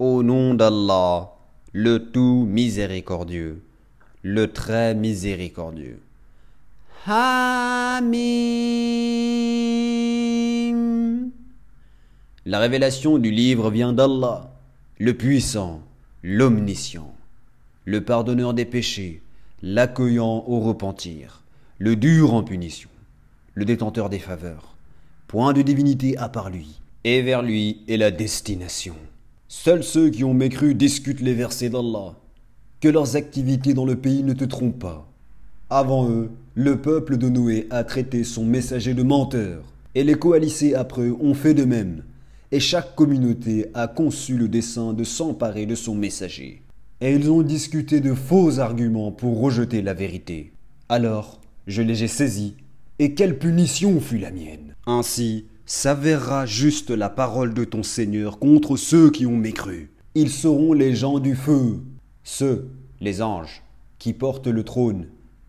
Au nom d'Allah, le tout miséricordieux, le très miséricordieux. Hamim. La révélation du livre vient d'Allah, le puissant, l'omniscient, le pardonneur des péchés, l'accueillant au repentir, le dur en punition, le détenteur des faveurs. Point de divinité à part lui, et vers lui est la destination. Seuls ceux qui ont mécru discutent les versets d'Allah. Que leurs activités dans le pays ne te trompent pas. Avant eux, le peuple de Noé a traité son messager de menteur, et les coalisés après eux ont fait de même, et chaque communauté a conçu le dessein de s'emparer de son messager. Et ils ont discuté de faux arguments pour rejeter la vérité. Alors, je les ai saisis, et quelle punition fut la mienne. Ainsi, s'avérera juste la parole de ton Seigneur contre ceux qui ont mécru. Ils seront les gens du feu, ceux, les anges, qui portent le trône,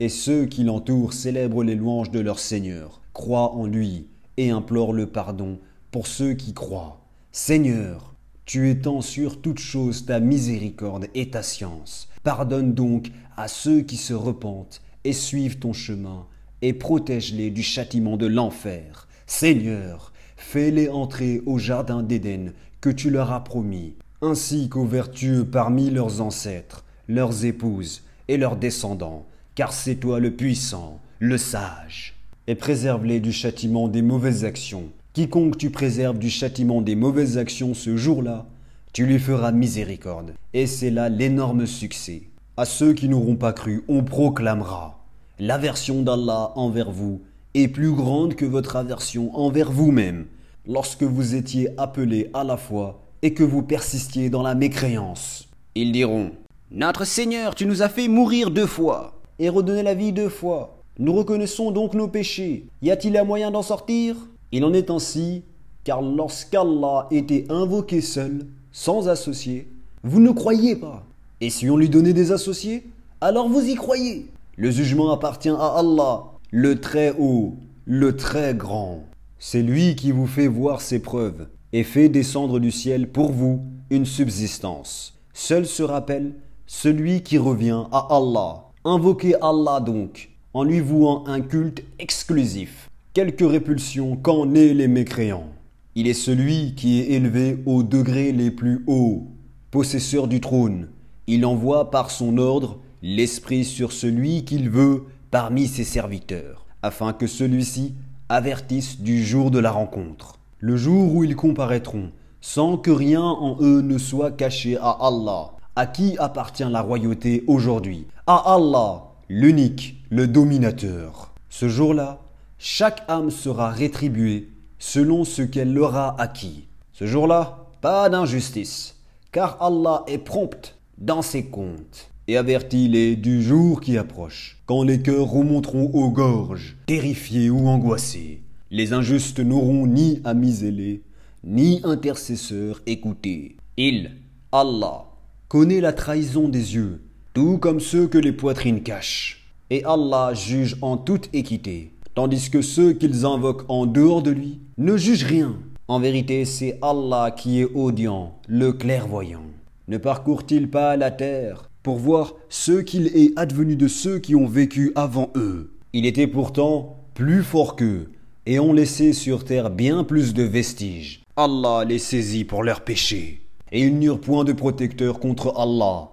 et ceux qui l'entourent célèbrent les louanges de leur Seigneur, croient en lui et implorent le pardon pour ceux qui croient. Seigneur, tu étends sur toute chose ta miséricorde et ta science. Pardonne donc à ceux qui se repentent et suivent ton chemin, et protège-les du châtiment de l'enfer. Seigneur, fais-les entrer au jardin d'Éden que tu leur as promis, ainsi qu'aux vertueux parmi leurs ancêtres, leurs épouses et leurs descendants, car c'est toi le puissant, le sage. Et préserve-les du châtiment des mauvaises actions. Quiconque tu préserves du châtiment des mauvaises actions ce jour-là, tu lui feras miséricorde. Et c'est là l'énorme succès. À ceux qui n'auront pas cru, on proclamera L'aversion d'Allah envers vous est plus grande que votre aversion envers vous-même, lorsque vous étiez appelés à la foi et que vous persistiez dans la mécréance. Ils diront Notre Seigneur, tu nous as fait mourir deux fois et redonner la vie deux fois. Nous reconnaissons donc nos péchés. Y a-t-il un moyen d'en sortir? Il en est ainsi, car lorsqu'Allah était invoqué seul, sans associé, vous ne croyez pas. Et si on lui donnait des associés, alors vous y croyez. Le jugement appartient à Allah, le très haut, le très grand. C'est lui qui vous fait voir ses preuves et fait descendre du ciel pour vous une subsistance. Seul se rappelle celui qui revient à Allah. Invoquez Allah donc, en lui vouant un culte exclusif. Quelque répulsion qu'en aient les mécréants. Il est celui qui est élevé aux degrés les plus hauts, possesseur du trône. Il envoie par son ordre l'esprit sur celui qu'il veut parmi ses serviteurs, afin que celui-ci avertisse du jour de la rencontre, le jour où ils comparaîtront, sans que rien en eux ne soit caché à Allah. À qui appartient la royauté aujourd'hui? À Allah, l'unique, le dominateur. Ce jour-là, chaque âme sera rétribuée selon ce qu'elle aura acquis. Ce jour-là, pas d'injustice, car Allah est prompt dans ses comptes et avertis-les du jour qui approche, quand les cœurs remonteront aux gorges, terrifiés ou angoissés. Les injustes n'auront ni amis zélés, ni intercesseurs écoutés. Il, Allah, connaît la trahison des yeux, tout comme ceux que les poitrines cachent. Et Allah juge en toute équité, tandis que ceux qu'ils invoquent en dehors de lui ne jugent rien. En vérité, c'est Allah qui est audient, le clairvoyant. Ne parcourt-il pas la terre pour voir ce qu'il est advenu de ceux qui ont vécu avant eux. Il était pourtant plus fort qu'eux, et ont laissé sur terre bien plus de vestiges. Allah les saisit pour leurs péchés, et ils n'eurent point de protecteur contre Allah.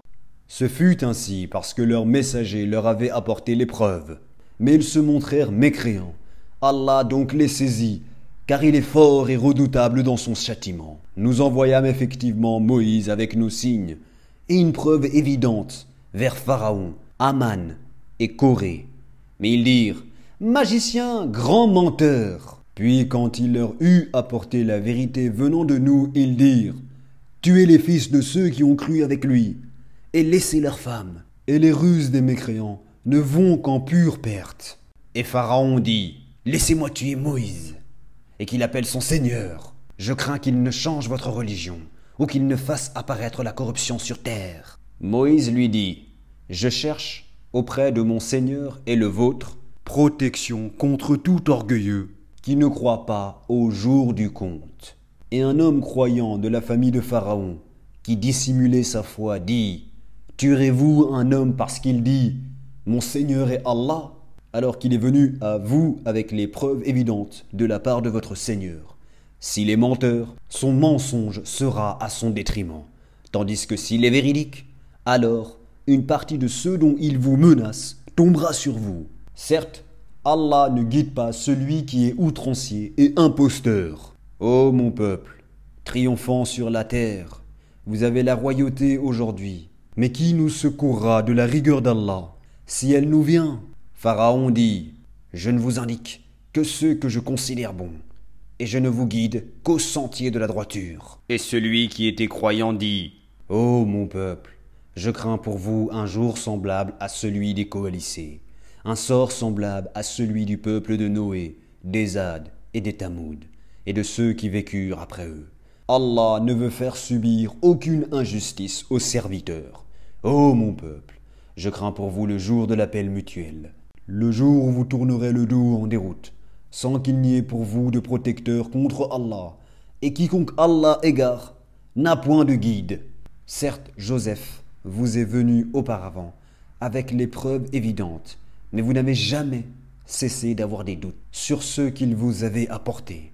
Ce fut ainsi parce que leur messager leur avait apporté l'épreuve, mais ils se montrèrent mécréants. Allah donc les saisit, car il est fort et redoutable dans son châtiment. Nous envoyâmes effectivement Moïse avec nos signes, et une preuve évidente vers Pharaon, Aman et Corée. Mais ils dirent Magicien, grand menteur. Puis quand il leur eut apporté la vérité venant de nous, ils dirent Tuez les fils de ceux qui ont cru avec lui, et laissez leurs femmes. Et les ruses des mécréants ne vont qu'en pure perte. Et Pharaon dit Laissez-moi tuer Moïse, et qu'il appelle son Seigneur. Je crains qu'il ne change votre religion ou qu'il ne fasse apparaître la corruption sur terre. Moïse lui dit, Je cherche, auprès de mon Seigneur et le vôtre, protection contre tout orgueilleux qui ne croit pas au jour du compte. Et un homme croyant de la famille de Pharaon, qui dissimulait sa foi, dit Tuerez-vous un homme parce qu'il dit Mon Seigneur est Allah alors qu'il est venu à vous avec les preuves évidentes de la part de votre Seigneur. S'il est menteur, son mensonge sera à son détriment, tandis que s'il est véridique, alors une partie de ceux dont il vous menace tombera sur vous. Certes, Allah ne guide pas celui qui est outrancier et imposteur. Ô mon peuple, triomphant sur la terre, vous avez la royauté aujourd'hui. Mais qui nous secourra de la rigueur d'Allah si elle nous vient? Pharaon dit Je ne vous indique que ceux que je considère bons, et je ne vous guide qu'au sentier de la droiture. Et celui qui était croyant dit Ô mon peuple, je crains pour vous un jour semblable à celui des coalisés, un sort semblable à celui du peuple de Noé, des Hades et des Tamoud, et de ceux qui vécurent après eux. Allah ne veut faire subir aucune injustice aux serviteurs. Ô mon peuple, je crains pour vous le jour de l'appel mutuel, le jour où vous tournerez le dos en déroute, sans qu'il n'y ait pour vous de protecteur contre Allah, et quiconque Allah égare n'a point de guide. Certes, Joseph vous est venu auparavant, avec les preuves évidentes, mais vous n'avez jamais cessé d'avoir des doutes sur ceux qu'il vous avait apportés.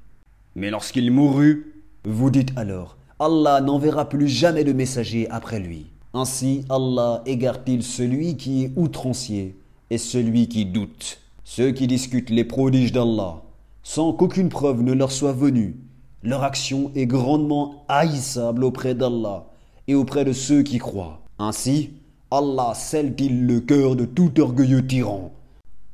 Mais lorsqu'il mourut, vous dites alors, Allah n'enverra plus jamais de messager après lui. Ainsi Allah égare-t-il celui qui est outrancier et celui qui doute, ceux qui discutent les prodiges d'Allah, sans qu'aucune preuve ne leur soit venue. Leur action est grandement haïssable auprès d'Allah et auprès de ceux qui croient. Ainsi, Allah scelle-t-il le cœur de tout orgueilleux tyran.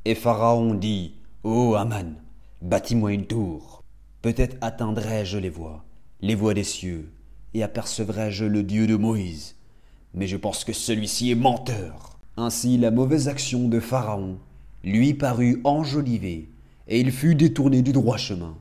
Et Pharaon dit Ô Aman, bâtis-moi une tour. Peut-être atteindrai-je les voies, les voies des cieux, et apercevrai-je le Dieu de Moïse. Mais je pense que celui-ci est menteur. Ainsi la mauvaise action de Pharaon lui parut enjolivée, et il fut détourné du droit chemin.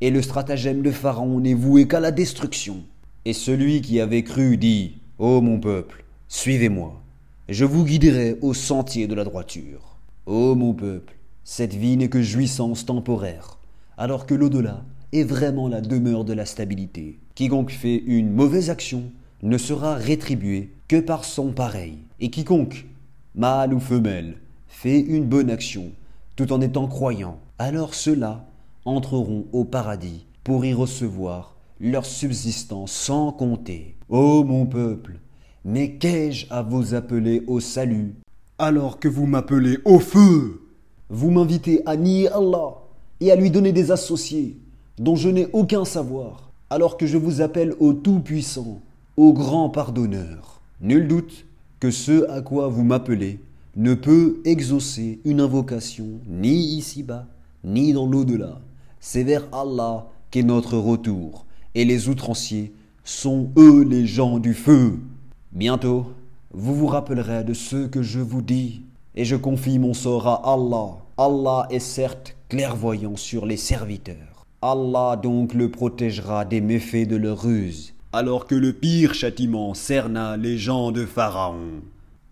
Et le stratagème de Pharaon n'est voué qu'à la destruction. Et celui qui avait cru dit Ô mon peuple, suivez-moi, je vous guiderai au sentier de la droiture. Ô mon peuple, cette vie n'est que jouissance temporaire, alors que l'au-delà est vraiment la demeure de la stabilité. Quiconque fait une mauvaise action ne sera rétribué que par son pareil, et quiconque mâle ou femelle, fait une bonne action, tout en étant croyant, alors ceux-là entreront au paradis pour y recevoir leur subsistance sans compter. Ô mon peuple, mais qu'ai-je à vous appeler au salut, alors que vous m'appelez au feu Vous m'invitez à nier Allah et à lui donner des associés dont je n'ai aucun savoir, alors que je vous appelle au Tout-Puissant, au Grand Pardonneur. Nul doute que ce à quoi vous m'appelez ne peut exaucer une invocation ni ici-bas, ni dans l'au-delà. C'est vers Allah qu'est notre retour, et les outranciers sont eux les gens du feu. Bientôt, vous vous rappellerez de ce que je vous dis, et je confie mon sort à Allah. Allah est certes clairvoyant sur les serviteurs. Allah donc le protégera des méfaits de leur ruse alors que le pire châtiment cerna les gens de Pharaon.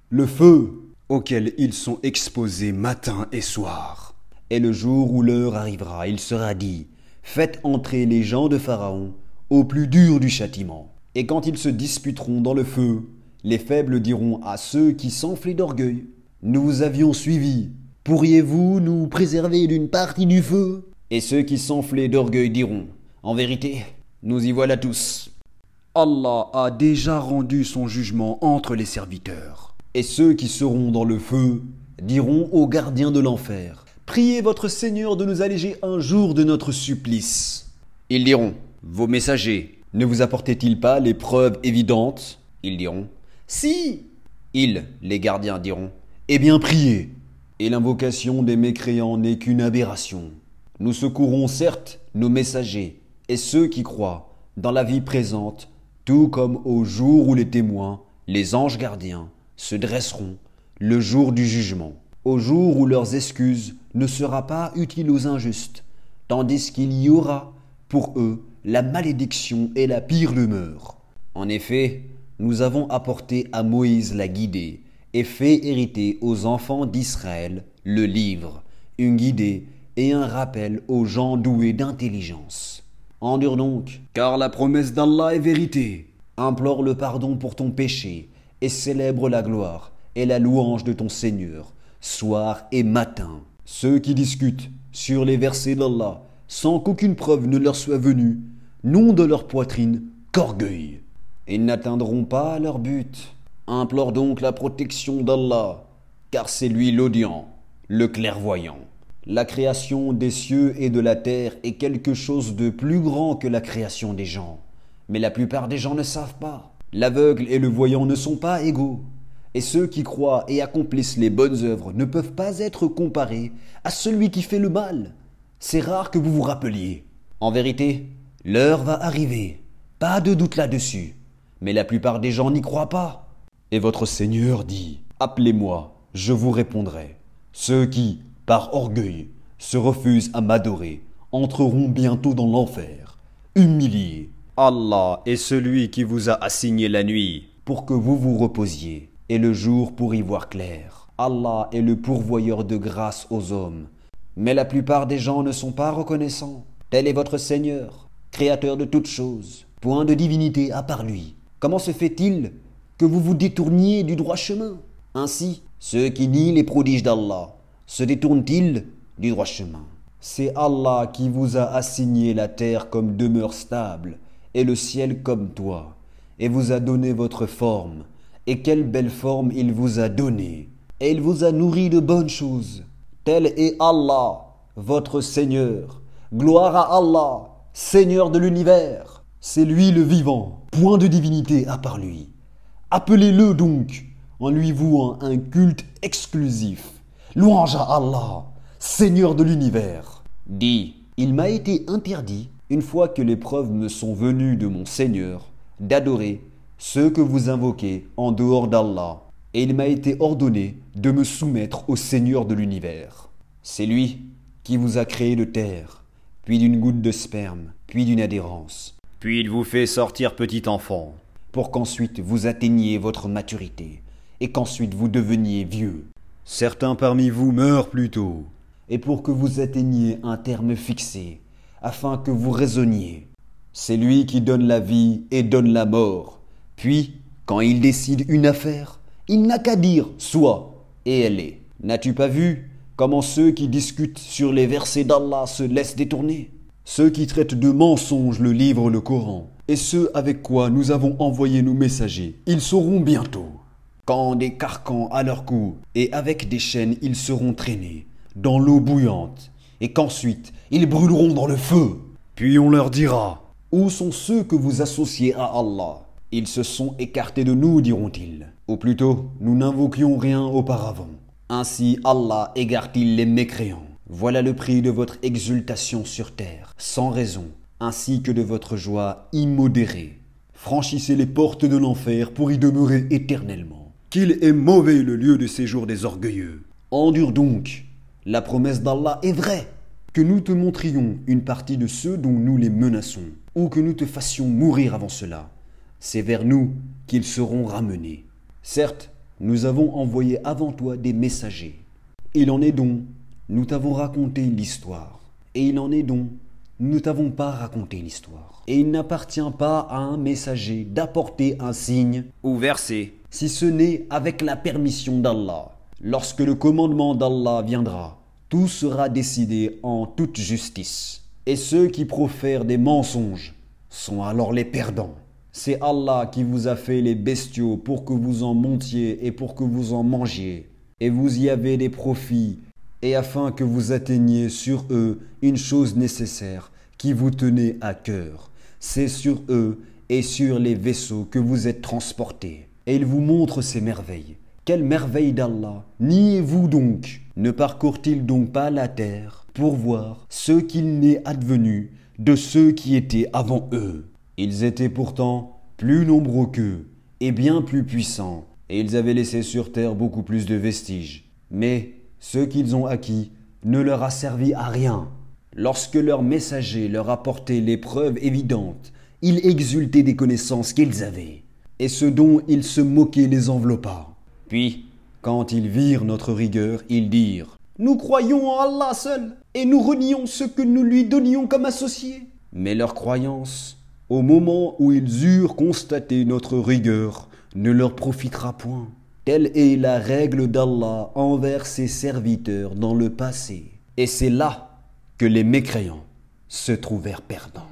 Le feu auquel ils sont exposés matin et soir. Et le jour où l'heure arrivera, il sera dit, Faites entrer les gens de Pharaon au plus dur du châtiment. Et quand ils se disputeront dans le feu, les faibles diront à ceux qui s'enflaient d'orgueil, Nous vous avions suivis, pourriez-vous nous préserver d'une partie du feu? Et ceux qui s'enflaient d'orgueil diront, En vérité, nous y voilà tous. Allah a déjà rendu son jugement entre les serviteurs. Et ceux qui seront dans le feu diront aux gardiens de l'enfer, Priez votre Seigneur de nous alléger un jour de notre supplice. Ils diront, Vos messagers, ne vous apportaient-ils pas les preuves évidentes? Ils diront, Si. Ils, les gardiens, diront, Eh bien priez. Et l'invocation des mécréants n'est qu'une aberration. Nous secourons certes nos messagers et ceux qui croient dans la vie présente tout comme au jour où les témoins, les anges gardiens, se dresseront le jour du jugement, au jour où leurs excuses ne sera pas utile aux injustes, tandis qu'il y aura pour eux la malédiction et la pire demeure. En effet, nous avons apporté à Moïse la guidée et fait hériter aux enfants d'Israël le livre, une guidée et un rappel aux gens doués d'intelligence. Endure donc, car la promesse d'Allah est vérité. implore le pardon pour ton péché et célèbre la gloire et la louange de ton Seigneur, soir et matin. Ceux qui discutent sur les versets d'Allah sans qu'aucune preuve ne leur soit venue, n'ont de leur poitrine qu'orgueil. Ils n'atteindront pas leur but. Implore donc la protection d'Allah, car c'est lui l'audient, le clairvoyant. La création des cieux et de la terre est quelque chose de plus grand que la création des gens. Mais la plupart des gens ne savent pas. L'aveugle et le voyant ne sont pas égaux. Et ceux qui croient et accomplissent les bonnes œuvres ne peuvent pas être comparés à celui qui fait le mal. C'est rare que vous vous rappeliez. En vérité, l'heure va arriver. Pas de doute là-dessus. Mais la plupart des gens n'y croient pas. Et votre Seigneur dit, Appelez-moi, je vous répondrai. Ceux qui, par orgueil, se refusent à m'adorer, entreront bientôt dans l'enfer, humiliés. Allah est celui qui vous a assigné la nuit pour que vous vous reposiez, et le jour pour y voir clair. Allah est le pourvoyeur de grâce aux hommes. Mais la plupart des gens ne sont pas reconnaissants. Tel est votre Seigneur, créateur de toutes choses, point de divinité à part lui. Comment se fait-il que vous vous détourniez du droit chemin? Ainsi, ceux qui nient les prodiges d'Allah se détournent-ils du droit chemin? C'est Allah qui vous a assigné la terre comme demeure stable et le ciel comme toit, et vous a donné votre forme. Et quelle belle forme il vous a donnée Et il vous a nourri de bonnes choses. Tel est Allah, votre Seigneur. Gloire à Allah, Seigneur de l'univers. C'est lui le vivant, point de divinité à part lui. Appelez-le donc en lui vouant un culte exclusif. Louange à Allah, Seigneur de l'univers. Dis, il m'a été interdit, une fois que les preuves me sont venues de mon Seigneur, d'adorer ceux que vous invoquez en dehors d'Allah, et il m'a été ordonné de me soumettre au Seigneur de l'univers. C'est lui qui vous a créé de terre, puis d'une goutte de sperme, puis d'une adhérence. Puis il vous fait sortir petit enfant, pour qu'ensuite vous atteigniez votre maturité, et qu'ensuite vous deveniez vieux. Certains parmi vous meurent plus tôt, et pour que vous atteigniez un terme fixé, afin que vous raisonniez. C'est lui qui donne la vie et donne la mort. Puis, quand il décide une affaire, il n'a qu'à dire soit, et elle est. N'as-tu pas vu comment ceux qui discutent sur les versets d'Allah se laissent détourner? Ceux qui traitent de mensonges le livre le Coran, et ceux avec quoi nous avons envoyé nos messagers, ils sauront bientôt quand des carcans à leur cou, et avec des chaînes ils seront traînés dans l'eau bouillante, et qu'ensuite ils brûleront dans le feu. Puis on leur dira Où sont ceux que vous associez à Allah? Ils se sont écartés de nous, diront-ils. Ou plutôt, nous n'invoquions rien auparavant. Ainsi Allah égare-t-il les mécréants. Voilà le prix de votre exultation sur terre, sans raison, ainsi que de votre joie immodérée. Franchissez les portes de l'enfer pour y demeurer éternellement qu'il est mauvais le lieu de séjour des orgueilleux. Endure donc, la promesse d'Allah est vraie, que nous te montrions une partie de ceux dont nous les menaçons, ou que nous te fassions mourir avant cela. C'est vers nous qu'ils seront ramenés. Certes, nous avons envoyé avant toi des messagers. Il en est donc, nous t'avons raconté l'histoire. Et il en est donc, nous ne t'avons pas raconté l'histoire. Et il n'appartient pas à un messager d'apporter un signe ou verset si ce n'est avec la permission d'Allah. Lorsque le commandement d'Allah viendra, tout sera décidé en toute justice. Et ceux qui profèrent des mensonges sont alors les perdants. C'est Allah qui vous a fait les bestiaux pour que vous en montiez et pour que vous en mangiez. Et vous y avez des profits, et afin que vous atteigniez sur eux une chose nécessaire qui vous tenait à cœur. C'est sur eux et sur les vaisseaux que vous êtes transportés et il vous montre ses merveilles. Quelle merveille d'Allah Niez-vous donc Ne parcourt-il donc pas la terre pour voir ce qu'il n'est advenu de ceux qui étaient avant eux? Ils étaient pourtant plus nombreux qu'eux et bien plus puissants, et ils avaient laissé sur terre beaucoup plus de vestiges. Mais ce qu'ils ont acquis ne leur a servi à rien. Lorsque leur messager leur apportait les preuves évidentes, ils exultaient des connaissances qu'ils avaient et ce dont ils se moquaient les enveloppa. Puis, quand ils virent notre rigueur, ils dirent Nous croyons en Allah seul, et nous renions ce que nous lui donnions comme associé. Mais leur croyance au moment où ils eurent constaté notre rigueur, ne leur profitera point. Telle est la règle d'Allah envers ses serviteurs dans le passé. Et c'est là que les mécréants se trouvèrent perdants.